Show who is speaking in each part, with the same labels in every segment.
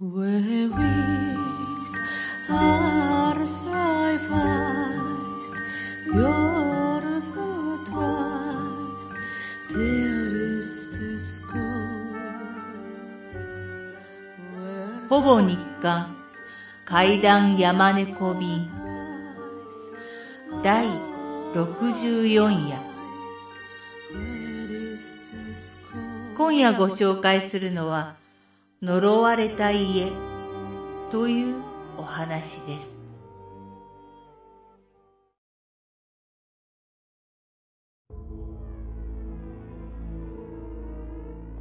Speaker 1: ほぼ日刊階段山猫便第64夜今夜ご紹介するのは呪われた家というお話です。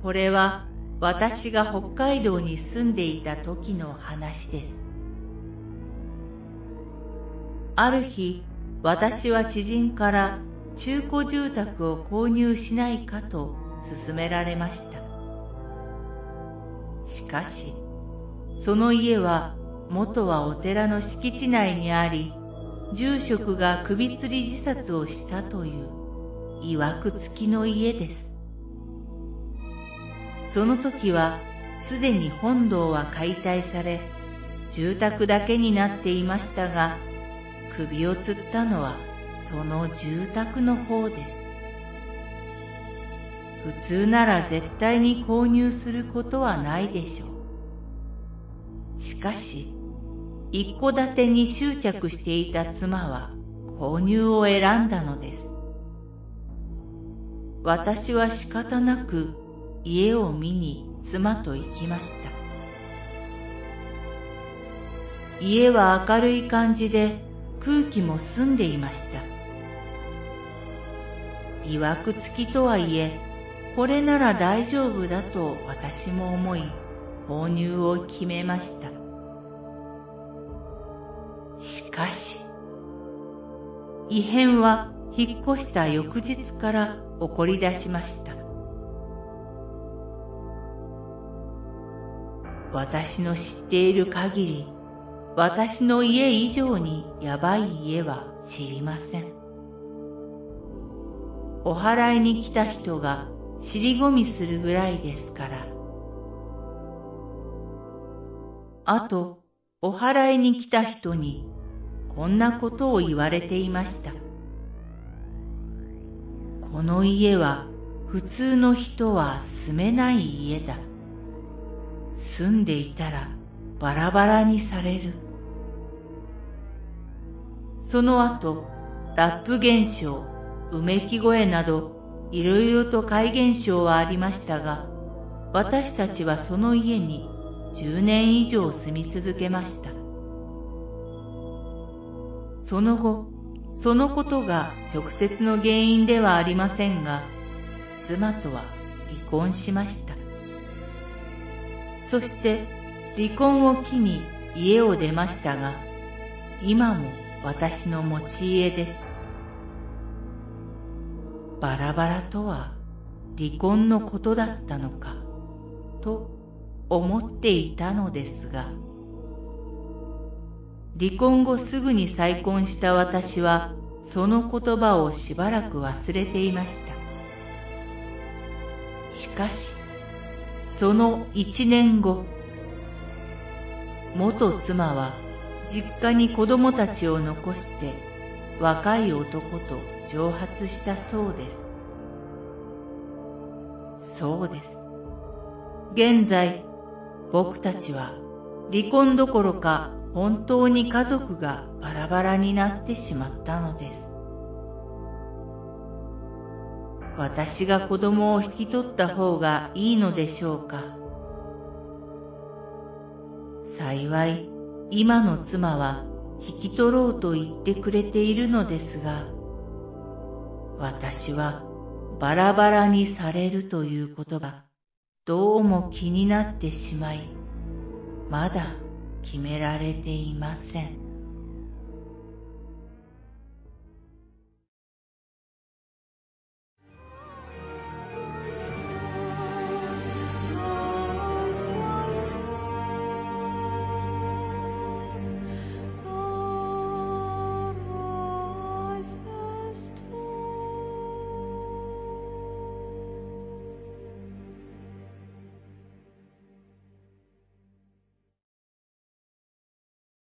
Speaker 1: これは私が北海道に住んでいた時の話です。ある日、私は知人から中古住宅を購入しないかと勧められました。しかし、その家は元はお寺の敷地内にあり、住職が首吊り自殺をしたという曰く付きの家です。その時はすでに本堂は解体され、住宅だけになっていましたが、首を吊ったのはその住宅の方です。普通なら絶対に購入することはないでしょう。しかし、一戸建てに執着していた妻は購入を選んだのです。私は仕方なく家を見に妻と行きました。家は明るい感じで空気も澄んでいました。曰く付きとはいえ、これなら大丈夫だと私も思い、購入を決めました。しかし、異変は引っ越した翌日から起こり出しました。私の知っている限り、私の家以上にやばい家は知りません。お祓いに来た人が尻込みするぐらいですから。あと、お祓いに来た人に、こんなことを言われていました。この家は普通の人は住めない家だ。住んでいたらバラバラにされる。その後、ラップ現象、うめき声などいろいろと怪現象はありましたが、私たちはその家に10年以上住み続けました。その後、そのことが直接の原因ではありませんが、妻とは離婚しました。そして離婚を機に家を出ましたが、今も私の持ち家です。バラバラとは離婚のことだったのかと思っていたのですが離婚後すぐに再婚した私はその言葉をしばらく忘れていました。しかしその一年後元妻は実家に子供たちを残して若い男と蒸発したそうです。そうです。現在、僕たちは離婚どころか本当に家族がバラバラになってしまったのです。私が子供を引き取った方がいいのでしょうか。幸い、今の妻は引き取ろうと言ってくれているのですが、私はバラバラにされるということがどうも気になってしまい、まだ決められていません。